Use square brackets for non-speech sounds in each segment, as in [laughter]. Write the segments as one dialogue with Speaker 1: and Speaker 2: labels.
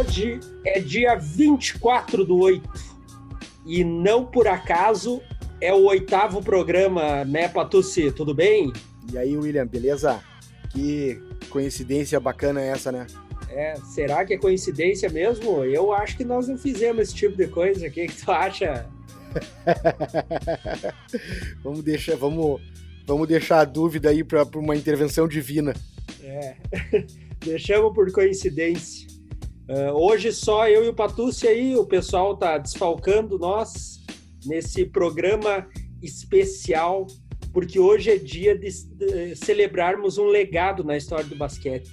Speaker 1: Hoje é dia 24 do 8 e não por acaso é o oitavo programa, né, Patucci? Tudo bem?
Speaker 2: E aí, William, beleza? Que coincidência bacana essa, né?
Speaker 1: É, será que é coincidência mesmo? Eu acho que nós não fizemos esse tipo de coisa. O que, [laughs] que tu acha? [laughs]
Speaker 2: vamos deixar, vamos, vamos deixar a dúvida aí para uma intervenção divina.
Speaker 1: É, [laughs] deixamos por coincidência. Uh, hoje só eu e o Patucci aí, o pessoal tá desfalcando nós nesse programa especial, porque hoje é dia de, de celebrarmos um legado na história do basquete.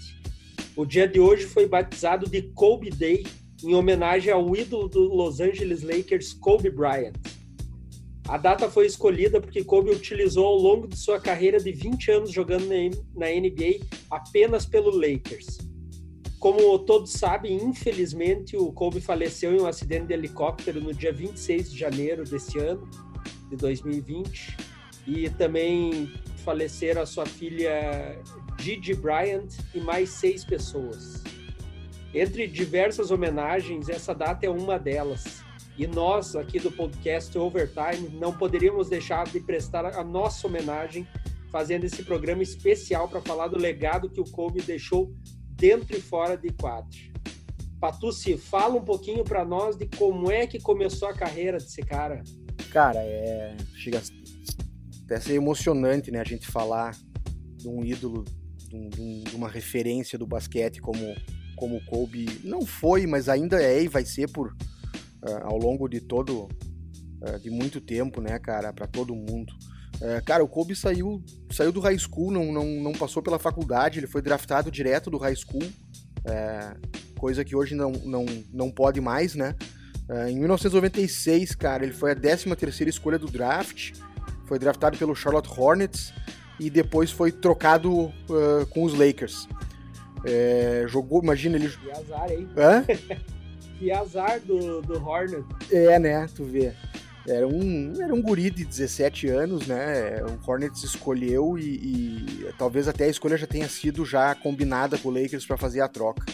Speaker 1: O dia de hoje foi batizado de Kobe Day, em homenagem ao ídolo do Los Angeles Lakers, Kobe Bryant. A data foi escolhida porque Kobe utilizou ao longo de sua carreira de 20 anos jogando na NBA apenas pelo Lakers. Como todos sabem, infelizmente o Kobe faleceu em um acidente de helicóptero no dia 26 de janeiro deste ano, de 2020, e também faleceram a sua filha Gigi Bryant e mais seis pessoas. Entre diversas homenagens, essa data é uma delas. E nós, aqui do podcast Overtime, não poderíamos deixar de prestar a nossa homenagem fazendo esse programa especial para falar do legado que o Kobe deixou dentro e fora de quadro. Patucci, fala um pouquinho para nós de como é que começou a carreira desse cara.
Speaker 2: Cara, é chega até ser emocionante, né, a gente falar de um ídolo, de, um, de uma referência do basquete como como Kobe não foi, mas ainda é e vai ser por uh, ao longo de todo uh, de muito tempo, né, cara, para todo mundo. Uh, cara, o Kobe saiu saiu do high school, não, não, não passou pela faculdade, ele foi draftado direto do high school, coisa que hoje não, não, não pode mais, né? em 1996, cara, ele foi a 13 terceira escolha do draft, foi draftado pelo Charlotte Hornets e depois foi trocado com os Lakers. É, jogou, imagina ele.
Speaker 1: Que azar, hein?
Speaker 2: Hã? [laughs]
Speaker 1: que azar do, do Hornet.
Speaker 2: É, né? Tu vê. Era um, era um guri de 17 anos, né? O Hornets escolheu e, e talvez até a escolha já tenha sido já combinada com o Lakers para fazer a troca.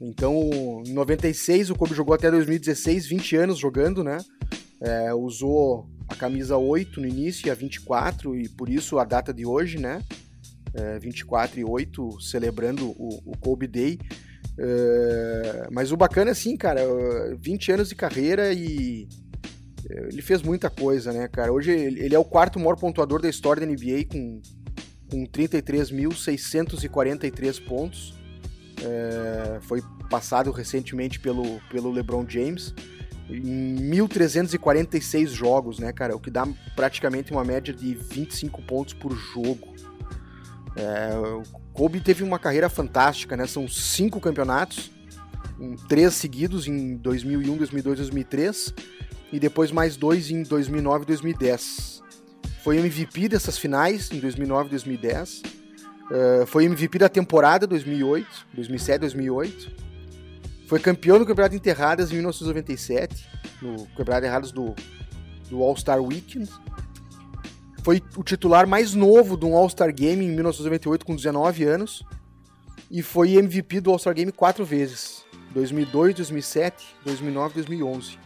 Speaker 2: Então, em 96, o Kobe jogou até 2016, 20 anos jogando, né? É, usou a camisa 8 no início e a 24, e por isso a data de hoje, né? É, 24 e 8, celebrando o, o Kobe Day. Uh, mas o bacana é assim, cara, 20 anos de carreira e é, ele fez muita coisa, né, cara? Hoje ele é o quarto maior pontuador da história da NBA com, com 33.643 pontos. Uh, foi passado recentemente pelo, pelo LeBron James em 1.346 jogos, né, cara? O que dá praticamente uma média de 25 pontos por jogo. É, Kobe teve uma carreira fantástica, né? São cinco campeonatos, três seguidos em 2001, 2002, 2003 e depois mais dois em 2009 e 2010. Foi MVP dessas finais em 2009 e 2010. Uh, foi MVP da temporada 2008, 2007, 2008. Foi campeão do Campeonato Enterradas em 1997, no Campeonato Enterradas do, do All-Star Weekend. Foi o titular mais novo do All-Star Game em 1998, com 19 anos. E foi MVP do All-Star Game quatro vezes: 2002, 2007, 2009 2011.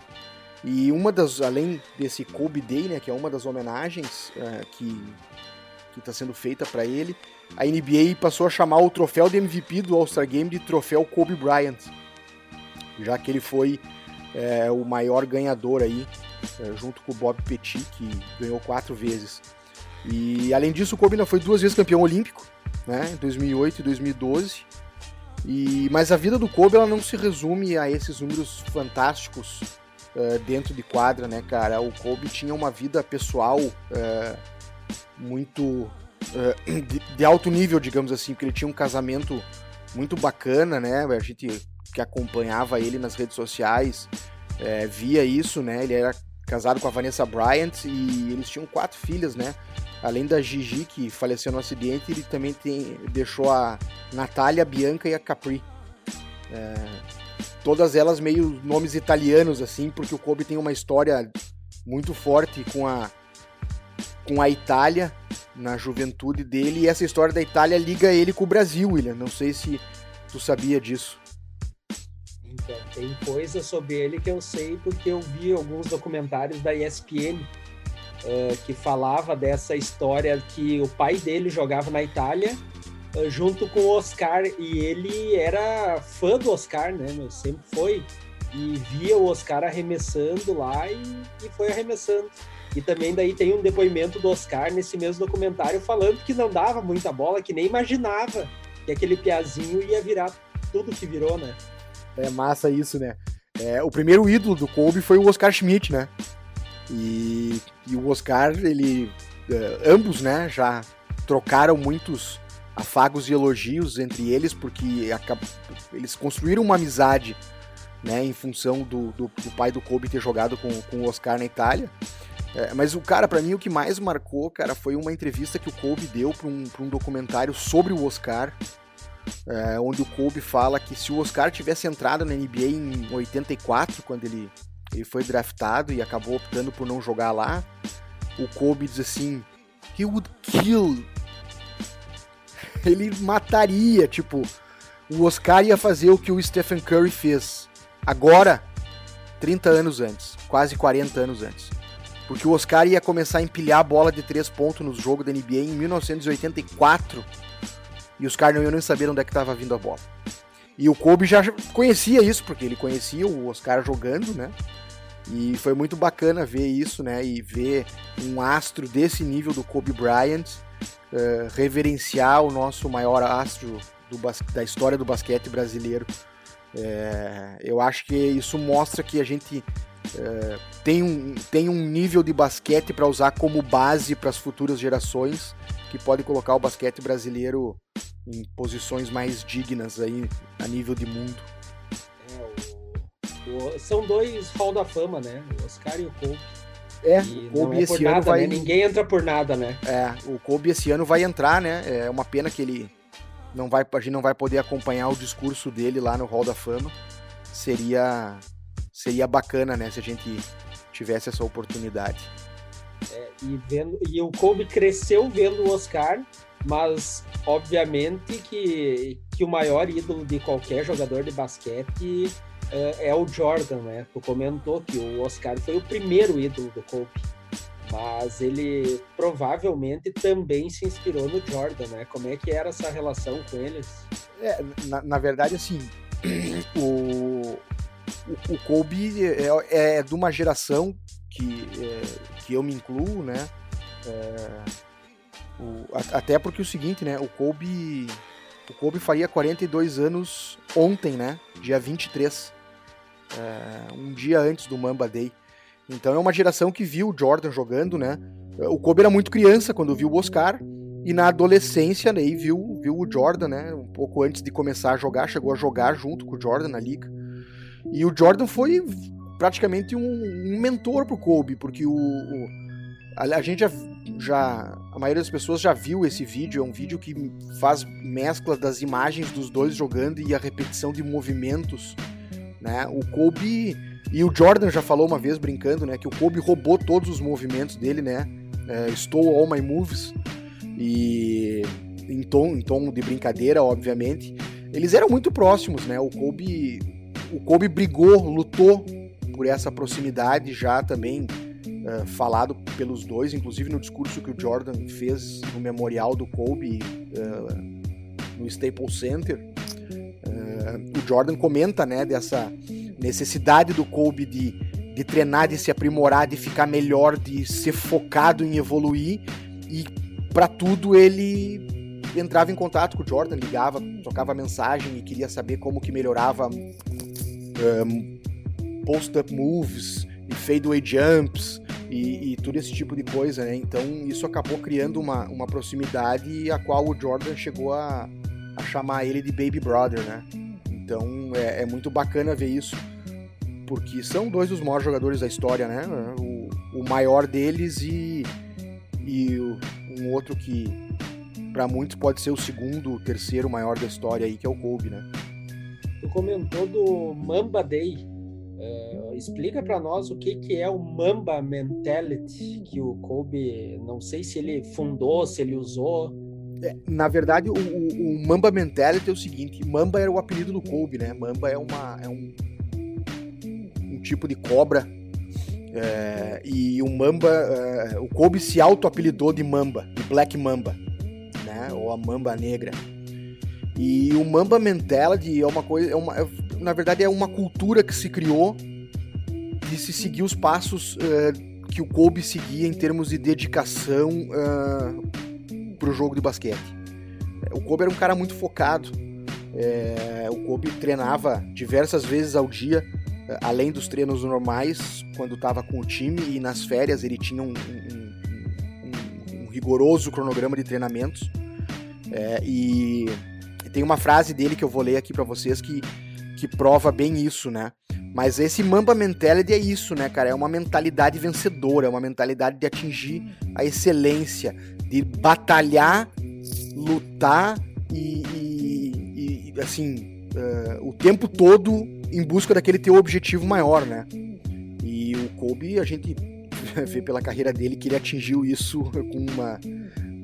Speaker 2: E uma das, além desse Kobe Day, né, que é uma das homenagens uh, que está sendo feita para ele, a NBA passou a chamar o troféu de MVP do All-Star Game de troféu Kobe Bryant, já que ele foi é, o maior ganhador aí é, junto com o Bob Petit, que ganhou quatro vezes. E além disso, o Kobe foi duas vezes campeão olímpico, né, em 2008 e 2012. E, mas a vida do Kobe ela não se resume a esses números fantásticos uh, dentro de quadra, né, cara? O Kobe tinha uma vida pessoal uh, muito uh, de, de, alto nível, digamos assim, porque ele tinha um casamento muito bacana, né? A gente que acompanhava ele nas redes sociais via isso, né? Ele era casado com a Vanessa Bryant e eles tinham quatro filhas, né? Além da Gigi, que faleceu no acidente, ele também tem, deixou a Natália, a Bianca e a Capri. É, todas elas meio nomes italianos, assim, porque o Kobe tem uma história muito forte com a, com a Itália na juventude dele, e essa história da Itália liga ele com o Brasil, William. Não sei se tu sabia disso.
Speaker 1: Tem coisa sobre ele que eu sei porque eu vi alguns documentários da ESPN uh, que falava dessa história que o pai dele jogava na Itália junto com o Oscar e ele era fã do Oscar, né? Meu, sempre foi e via o Oscar arremessando lá e, e foi arremessando. E também daí tem um depoimento do Oscar nesse mesmo documentário falando que não dava muita bola, que nem imaginava que aquele piazinho ia virar tudo que virou, né?
Speaker 2: É massa isso, né? É, o primeiro ídolo do Kobe foi o Oscar Schmidt, né? E, e o Oscar, ele. Uh, ambos, né, já trocaram muitos afagos e elogios entre eles, porque eles construíram uma amizade, né, em função do, do, do pai do Kobe ter jogado com, com o Oscar na Itália. É, mas o cara, para mim, o que mais marcou, cara, foi uma entrevista que o Kobe deu para um, um documentário sobre o Oscar, é, onde o Kobe fala que se o Oscar tivesse entrado na NBA em 84, quando ele, ele foi draftado e acabou optando por não jogar lá, o Kobe diz assim: He would kill. Ele mataria, tipo, o Oscar ia fazer o que o Stephen Curry fez agora, 30 anos antes, quase 40 anos antes. Porque o Oscar ia começar a empilhar a bola de três pontos no jogo da NBA em 1984 e os caras não iam nem saber onde é que estava vindo a bola. E o Kobe já conhecia isso, porque ele conhecia o Oscar jogando, né? E foi muito bacana ver isso, né? E ver um astro desse nível do Kobe Bryant uh, reverenciar o nosso maior astro da história do basquete brasileiro. É, eu acho que isso mostra que a gente é, tem, um, tem um nível de basquete para usar como base para as futuras gerações que pode colocar o basquete brasileiro em posições mais dignas aí a nível de mundo.
Speaker 1: É, o, o, são dois Hall da Fama, né? O Oscar e o Kobe.
Speaker 2: É, e o Kobe é esse
Speaker 1: nada,
Speaker 2: ano vai.
Speaker 1: Né? Ninguém entra por nada, né?
Speaker 2: É, o Kobe esse ano vai entrar, né? É uma pena que ele não vai, a gente não vai poder acompanhar o discurso dele lá no Hall da Fama. Seria seria bacana, né, se a gente tivesse essa oportunidade.
Speaker 1: É, e, vendo, e o Kobe cresceu vendo o Oscar, mas obviamente que, que o maior ídolo de qualquer jogador de basquete é, é o Jordan, né? Tu comentou que o Oscar foi o primeiro ídolo do Kobe, mas ele provavelmente também se inspirou no Jordan, né? Como é que era essa relação com eles?
Speaker 2: É, na, na verdade, assim, [clears throat] o, o, o Kobe é, é, é de uma geração que, é, que eu me incluo, né? É, o, até porque o seguinte, né? O Kobe, o Kobe faria 42 anos ontem, né? Dia 23. É, um dia antes do Mamba Day. Então é uma geração que viu o Jordan jogando, né? O Kobe era muito criança quando viu o Oscar. E na adolescência, né, viu, viu o Jordan, né? Um pouco antes de começar a jogar, chegou a jogar junto com o Jordan na liga. E o Jordan foi praticamente um, um mentor pro Kobe, porque o, o a, a, gente já, já. A maioria das pessoas já viu esse vídeo. É um vídeo que faz mescla das imagens dos dois jogando e a repetição de movimentos. Né? O Kobe. E o Jordan já falou uma vez brincando, né? Que o Kobe roubou todos os movimentos dele, né? É, stole all my moves. E em tom, em tom de brincadeira, obviamente. Eles eram muito próximos, né? O Kobe o Kobe brigou, lutou por essa proximidade já também uh, falado pelos dois, inclusive no discurso que o Jordan fez no memorial do Kobe uh, no Staples Center. Uh, o Jordan comenta né, dessa necessidade do Kobe de, de treinar, de se aprimorar, de ficar melhor, de ser focado em evoluir e para tudo ele entrava em contato com o Jordan, ligava, trocava mensagem e queria saber como que melhorava um, post-up moves e fadeaway jumps e, e, todo esse tipo de coisa, né? Então isso acabou criando uma, uma proximidade a qual o Jordan chegou a chamar ele de Baby Brother, né? Então é, é, muito bacana ver isso, porque são dois dos maiores jogadores da história, né? O, o maior deles e, e um outro que para muitos pode ser o segundo, terceiro maior da história aí, que é o Kobe, né?
Speaker 1: Tu comentou do Mamba Day. Uh, explica para nós o que, que é o Mamba Mentality que o Kobe, não sei se ele fundou, se ele usou.
Speaker 2: É, na verdade, o, o, o, Mamba Mentality é o seguinte: Mamba era o apelido do Kobe, né? Mamba é, uma, é um, tipo de cobra. É, e o Mamba, é, o Kobe se auto-apelidou de Mamba, de Black Mamba, né? Ou a Mamba Negra. E o Mamba Mentality é uma coisa, é uma, é, na verdade é uma cultura que se criou de se seguir os passos uh, que o Kobe seguia em termos de dedicação uh, para o jogo de basquete. O Kobe era um cara muito focado. É, o Kobe treinava diversas vezes ao dia, além dos treinos normais, quando estava com o time, e nas férias ele tinha um, um, um, um rigoroso cronograma de treinamentos. É, e tem uma frase dele que eu vou ler aqui para vocês que, que prova bem isso, né? Mas esse Mamba Mentality é isso, né, cara? É uma mentalidade vencedora, é uma mentalidade de atingir a excelência, de batalhar, lutar e, e, e assim, uh, o tempo todo em busca daquele teu objetivo maior, né? E o Kobe, a gente [laughs] vê pela carreira dele que ele atingiu isso [laughs] com uma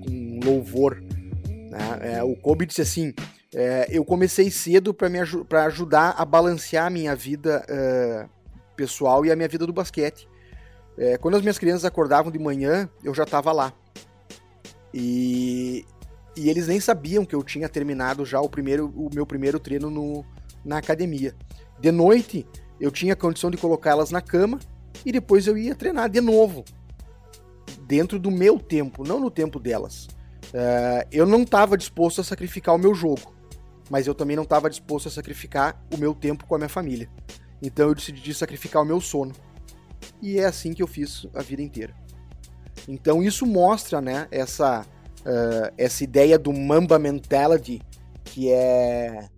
Speaker 2: com louvor. Né? É, o Kobe disse assim: é, eu comecei cedo para aj ajudar a balancear a minha vida uh, pessoal e a minha vida do basquete. É, quando as minhas crianças acordavam de manhã, eu já estava lá. E, e eles nem sabiam que eu tinha terminado já o, primeiro, o meu primeiro treino no, na academia. De noite, eu tinha condição de colocá-las na cama e depois eu ia treinar de novo. Dentro do meu tempo, não no tempo delas. Uh, eu não estava disposto a sacrificar o meu jogo mas eu também não estava disposto a sacrificar o meu tempo com a minha família. Então eu decidi sacrificar o meu sono. E é assim que eu fiz a vida inteira. Então isso mostra, né, essa, uh, essa ideia do Mamba Mentality, que é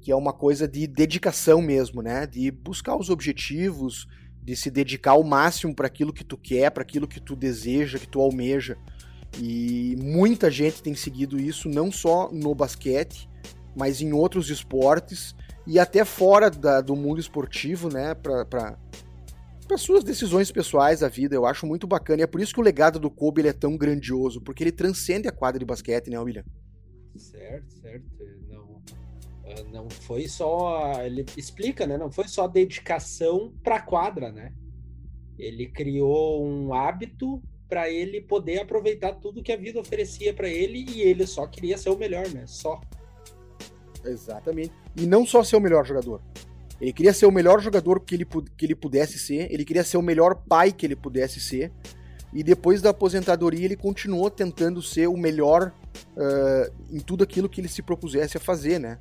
Speaker 2: que é uma coisa de dedicação mesmo, né, de buscar os objetivos, de se dedicar ao máximo para aquilo que tu quer, para aquilo que tu deseja, que tu almeja. E muita gente tem seguido isso não só no basquete, mas em outros esportes e até fora da, do mundo esportivo, né, para suas decisões pessoais da vida. Eu acho muito bacana e é por isso que o legado do Kobe é tão grandioso, porque ele transcende a quadra de basquete, né, William?
Speaker 1: Certo, certo. Não, ah, não foi só. Ele explica, né? Não foi só dedicação para a quadra, né? Ele criou um hábito para ele poder aproveitar tudo que a vida oferecia para ele e ele só queria ser o melhor, né? Só.
Speaker 2: Exatamente. E não só ser o melhor jogador. Ele queria ser o melhor jogador que ele, que ele pudesse ser, ele queria ser o melhor pai que ele pudesse ser. E depois da aposentadoria, ele continuou tentando ser o melhor uh, em tudo aquilo que ele se propusesse a fazer, né?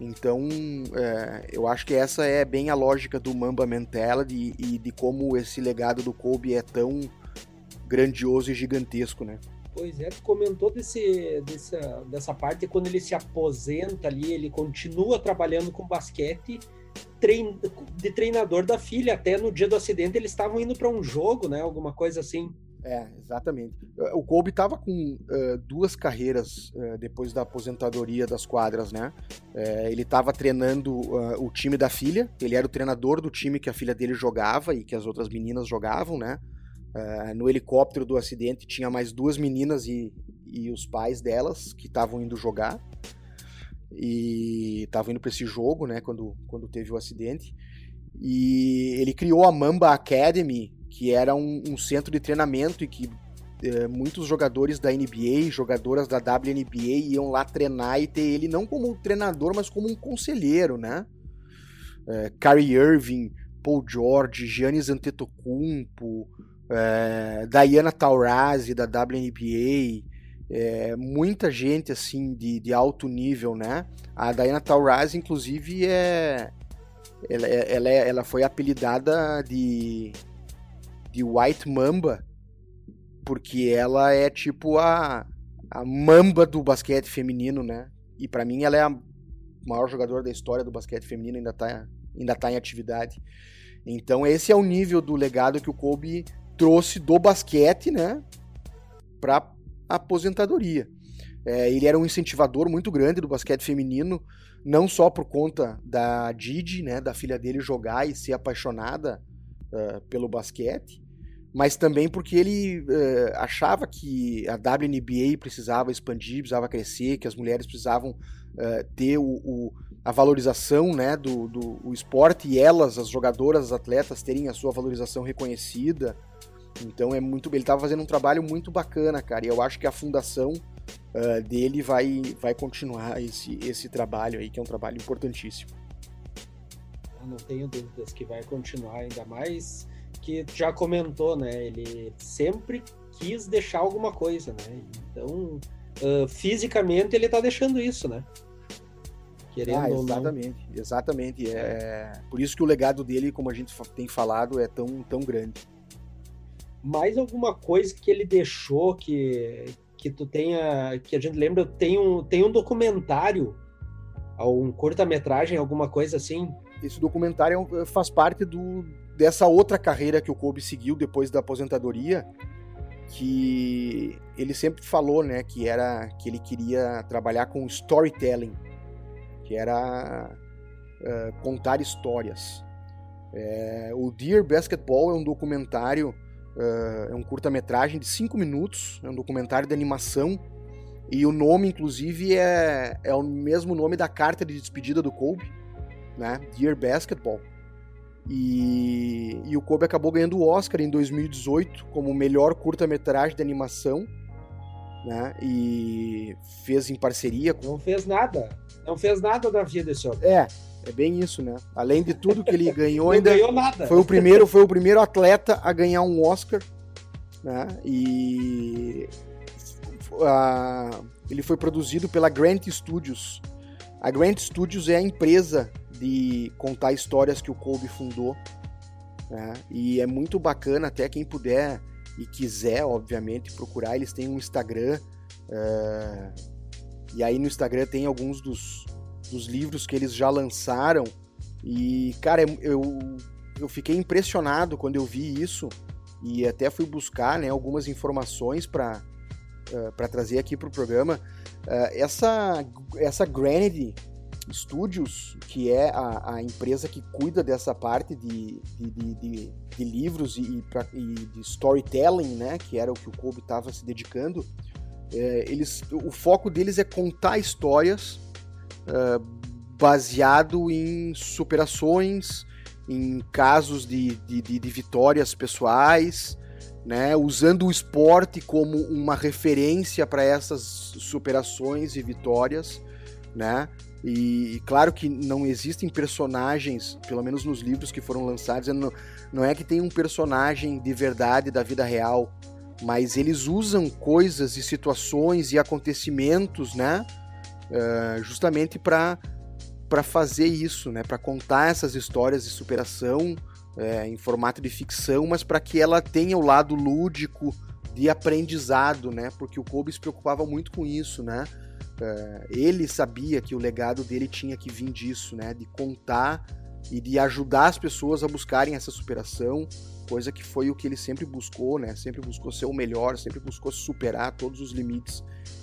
Speaker 2: Então, é, eu acho que essa é bem a lógica do Mamba Mentality e, e de como esse legado do Kobe é tão grandioso e gigantesco, né?
Speaker 1: Pois é, tu comentou desse, dessa, dessa parte quando ele se aposenta ali, ele continua trabalhando com basquete trein, de treinador da filha. Até no dia do acidente eles estavam indo para um jogo, né? Alguma coisa assim.
Speaker 2: É, exatamente. O Kobe estava com uh, duas carreiras uh, depois da aposentadoria das quadras, né? Uh, ele estava treinando o time da filha, ele era o treinador do time que a filha dele jogava e que as outras meninas jogavam, né? No helicóptero do acidente tinha mais duas meninas e, e os pais delas que estavam indo jogar e estavam indo para esse jogo, né, quando, quando teve o acidente. E ele criou a Mamba Academy, que era um, um centro de treinamento e que uh, muitos jogadores da NBA, jogadoras da WNBA iam lá treinar e ter ele não como treinador, mas como um conselheiro, né? Kyrie Irving, Paul George, Giannis Antetokounmpo, é, Diana Taurasi da WNBA, é, muita gente assim de, de alto nível, né? A Diana Taurasi, inclusive, é ela, é, ela, é, ela foi apelidada de, de White Mamba porque ela é tipo a, a mamba do basquete feminino, né? E para mim ela é a maior jogadora da história do basquete feminino, ainda tá, ainda tá em atividade. Então esse é o nível do legado que o Kobe trouxe do basquete, né, aposentadoria. É, ele era um incentivador muito grande do basquete feminino, não só por conta da Didi, né, da filha dele jogar e ser apaixonada uh, pelo basquete, mas também porque ele uh, achava que a WNBA precisava expandir, precisava crescer, que as mulheres precisavam uh, ter o, o, a valorização né, do, do esporte e elas, as jogadoras, as atletas, terem a sua valorização reconhecida. Então é muito. Ele estava fazendo um trabalho muito bacana, cara. E eu acho que a fundação uh, dele vai, vai continuar esse, esse trabalho aí, que é um trabalho importantíssimo.
Speaker 1: Eu não tenho dúvidas que vai continuar, ainda mais que já comentou, né? Ele sempre quis deixar alguma coisa, né? Então, uh, fisicamente ele tá deixando isso, né?
Speaker 2: Querendo ah, exatamente, exatamente. É por isso que o legado dele, como a gente tem falado, é tão, tão grande.
Speaker 1: Mais alguma coisa que ele deixou que, que tu tenha, que a gente lembra, tem um, tem um documentário, um curta-metragem, alguma coisa assim?
Speaker 2: Esse documentário é faz parte do, dessa outra carreira que o Kobe seguiu depois da aposentadoria, que ele sempre falou, né, que era que ele queria trabalhar com storytelling, que era uh, contar histórias. É, o Dear Basketball é um documentário, é um curta-metragem de 5 minutos, é um documentário de animação, e o nome, inclusive, é, é o mesmo nome da carta de despedida do Kobe, né? Dear Basketball. E, e, o Kobe acabou ganhando o Oscar em 2018 como melhor curta-metragem de animação, né? E fez em parceria com.
Speaker 1: Não fez nada. Não fez nada da vida esse homem.
Speaker 2: É, é bem isso, né? Além de tudo que ele ganhou, [laughs] ainda.
Speaker 1: ganhou nada.
Speaker 2: Foi o primeiro, foi o primeiro atleta a ganhar um Oscar, né? E ele foi produzido pela Grant Studios. A Grant Studios é a empresa de contar histórias que o Kobe fundou. Né? E é muito bacana, até quem puder e quiser, obviamente, procurar. Eles têm um Instagram. Uh, e aí no Instagram tem alguns dos, dos livros que eles já lançaram. E, cara, eu, eu fiquei impressionado quando eu vi isso. E até fui buscar né, algumas informações para uh, trazer aqui para o programa. Uh, essa, essa Granity Studios, que é a, a, empresa que cuida dessa parte de, de, de, de, de livros e, e, de storytelling, né, que era o que o Kobe estava se dedicando, é, eles, o foco deles é contar histórias é, baseado em superações, em casos de, de, de, de vitórias pessoais, né, usando o esporte como uma referência para essas superações e vitórias, né? E, claro que não existem personagens, pelo menos nos livros que foram lançados, não, não é que tem um personagem de verdade da vida real, mas eles usam coisas e situações e acontecimentos, né? Uh, justamente para para fazer isso, né? Para contar essas histórias de superação é, em formato de ficção, mas para que ela tenha o lado lúdico de aprendizado, né? Porque o Kobe se preocupava muito com isso, né? Uh, ele sabia que o legado dele tinha que vir disso, né? De contar e de ajudar as pessoas a buscarem essa superação, coisa que foi o que ele sempre buscou, né? Sempre buscou ser o melhor, sempre buscou superar todos os limites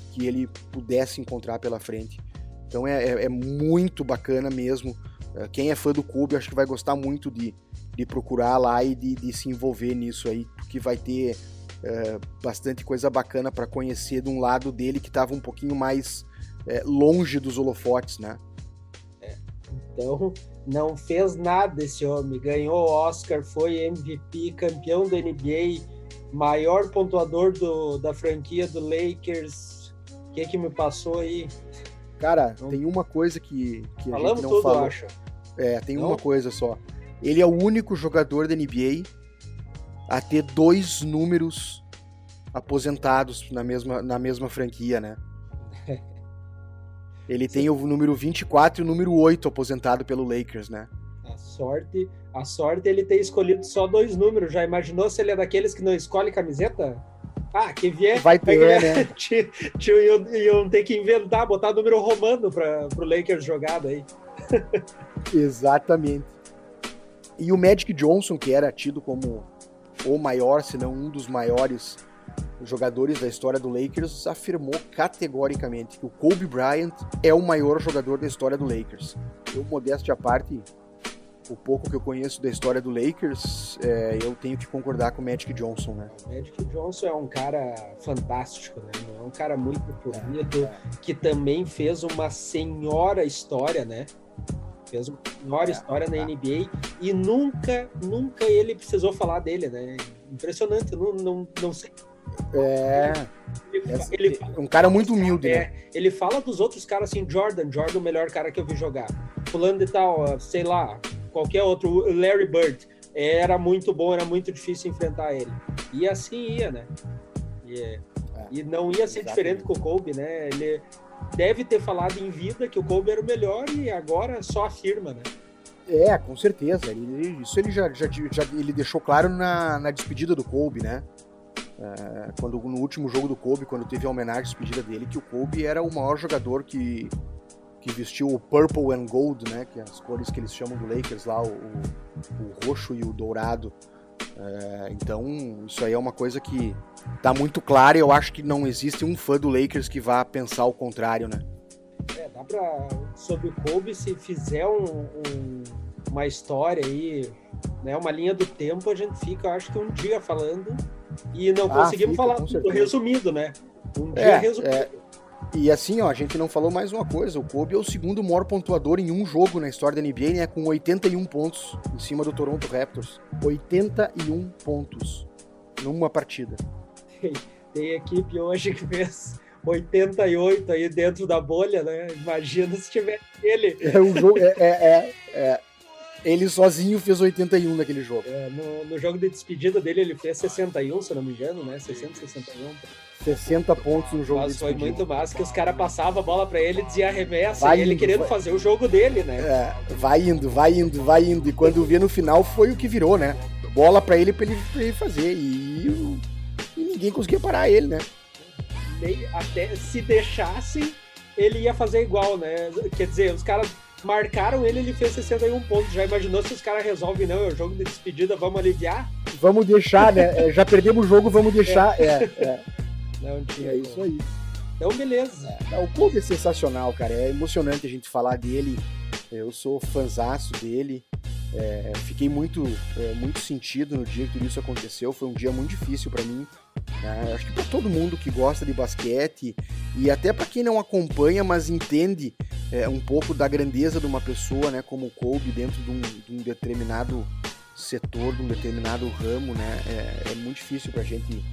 Speaker 2: que ele pudesse encontrar pela frente. Então é, é, é muito bacana mesmo. Uh, quem é fã do Kobe acho que vai gostar muito de, de procurar lá e de, de se envolver nisso aí, porque vai ter uh, bastante coisa bacana para conhecer de um lado dele que estava um pouquinho mais é, longe dos holofotes, né?
Speaker 1: É, então, não fez nada esse homem. Ganhou Oscar, foi MVP, campeão da NBA, maior pontuador do, da franquia do Lakers. O que, que me passou aí?
Speaker 2: Cara, então, tem uma coisa que, que a gente não
Speaker 1: tudo,
Speaker 2: falou.
Speaker 1: Acho.
Speaker 2: É, tem não? uma coisa só. Ele é o único jogador da NBA a ter dois números aposentados na mesma, na mesma franquia, né? [laughs] Ele Sim. tem o número 24 e o número 8 aposentado pelo Lakers, né?
Speaker 1: A sorte, a sorte é ele ter escolhido só dois números. Já imaginou se ele é daqueles que não escolhe camiseta? Ah, que vier.
Speaker 2: Vai ter, vier, né?
Speaker 1: Iam, iam ter que inventar, botar número romano para o Lakers jogado aí. [laughs]
Speaker 2: Exatamente. E o Magic Johnson, que era tido como o maior, se não um dos maiores jogadores da história do Lakers, afirmou categoricamente que o Kobe Bryant é o maior jogador da história do Lakers. Eu, modéstia à parte, o pouco que eu conheço da história do Lakers, é, eu tenho que concordar com o Magic Johnson, né?
Speaker 1: O Magic Johnson é um cara fantástico, né? É um cara muito bonito, é, que também fez uma senhora história, né? Fez uma senhora é, história na NBA e nunca, nunca ele precisou falar dele, né? Impressionante, não, não, não sei
Speaker 2: é. Ele, ele, um cara muito humilde, é, né?
Speaker 1: Ele fala dos outros caras assim, Jordan, Jordan, o melhor cara que eu vi jogar. Fulano de tal, sei lá, qualquer outro, Larry Bird. Era muito bom, era muito difícil enfrentar ele. E assim ia, né? E, é, e não ia ser exatamente. diferente com o Kobe, né? Ele deve ter falado em vida que o Kobe era o melhor e agora só afirma, né?
Speaker 2: É, com certeza. Ele, isso ele já, já, já ele deixou claro na, na despedida do Kobe, né? É, quando no último jogo do Kobe, quando teve a homenagem despedida dele, que o Kobe era o maior jogador que, que vestiu o purple and gold, né, que é as cores que eles chamam do Lakers lá, o, o, roxo e o dourado. É, então, isso aí é uma coisa que tá muito clara e eu acho que não existe um fã do Lakers que vá pensar o contrário, né?
Speaker 1: É, dá pra. Sobre o Kobe, se fizer um, um, uma história aí, né, uma linha do tempo, a gente fica, acho que um dia falando e não ah, conseguimos fica, falar tudo resumido, né? Um dia
Speaker 2: é, resumido. É. E assim, ó, a gente não falou mais uma coisa. O Kobe é o segundo maior pontuador em um jogo na história da NBA, né? Com 81 pontos em cima do Toronto Raptors. 81 pontos numa partida.
Speaker 1: Tem, tem equipe hoje que fez 88 aí dentro da bolha, né? Imagina se tivesse ele.
Speaker 2: É, um jogo, é, é, é, é ele sozinho fez 81 naquele jogo.
Speaker 1: É, no, no, jogo de despedida dele, ele fez 61, se não me engano, né? 60, 61.
Speaker 2: 60 pontos no jogo
Speaker 1: Mas foi muito massa que os caras passavam a bola para ele, dizia arremessa, vai e ele indo, querendo vai... fazer o jogo dele, né?
Speaker 2: É, vai indo, vai indo, vai indo. E quando via no final, foi o que virou, né? Bola para ele, pra ele, pra ele fazer. E, e ninguém conseguia parar ele, né?
Speaker 1: Até se deixassem, ele ia fazer igual, né? Quer dizer, os caras marcaram ele, ele fez 61 pontos. Já imaginou se os caras resolvem, não, é o jogo de despedida, vamos aliviar?
Speaker 2: Vamos deixar, né? É, já perdemos o jogo, vamos deixar. É, é. é.
Speaker 1: Não tinha. É isso aí. Então, beleza.
Speaker 2: É, o Kobe é sensacional, cara. É emocionante a gente falar dele. Eu sou fanzaço dele. É, fiquei muito, é, muito sentido no dia que tudo isso aconteceu. Foi um dia muito difícil para mim. Né? Acho que para todo mundo que gosta de basquete e até para quem não acompanha, mas entende é, um pouco da grandeza de uma pessoa, né, como o Kobe dentro de um, de um determinado setor, de um determinado ramo, né, é, é muito difícil para a gente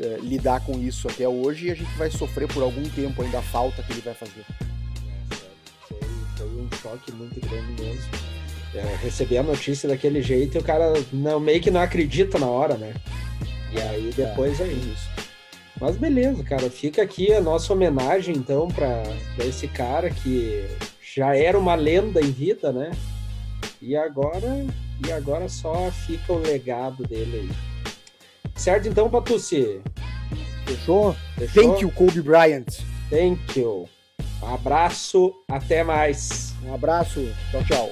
Speaker 2: é, lidar com isso até hoje e a gente vai sofrer por algum tempo ainda a falta que ele vai fazer.
Speaker 1: Foi, foi um choque muito grande mesmo. É, receber a notícia daquele jeito e o cara não, meio que não acredita na hora, né? E aí depois é, é isso. Mas beleza, cara, fica aqui a nossa homenagem então para esse cara que já era uma lenda em vida, né? E agora, e agora só fica o legado dele aí. Certo então, Patucci?
Speaker 2: Fechou? Fechou? Thank you, Kobe Bryant.
Speaker 1: Thank you. Um abraço, até mais.
Speaker 2: Um abraço, tchau, tchau.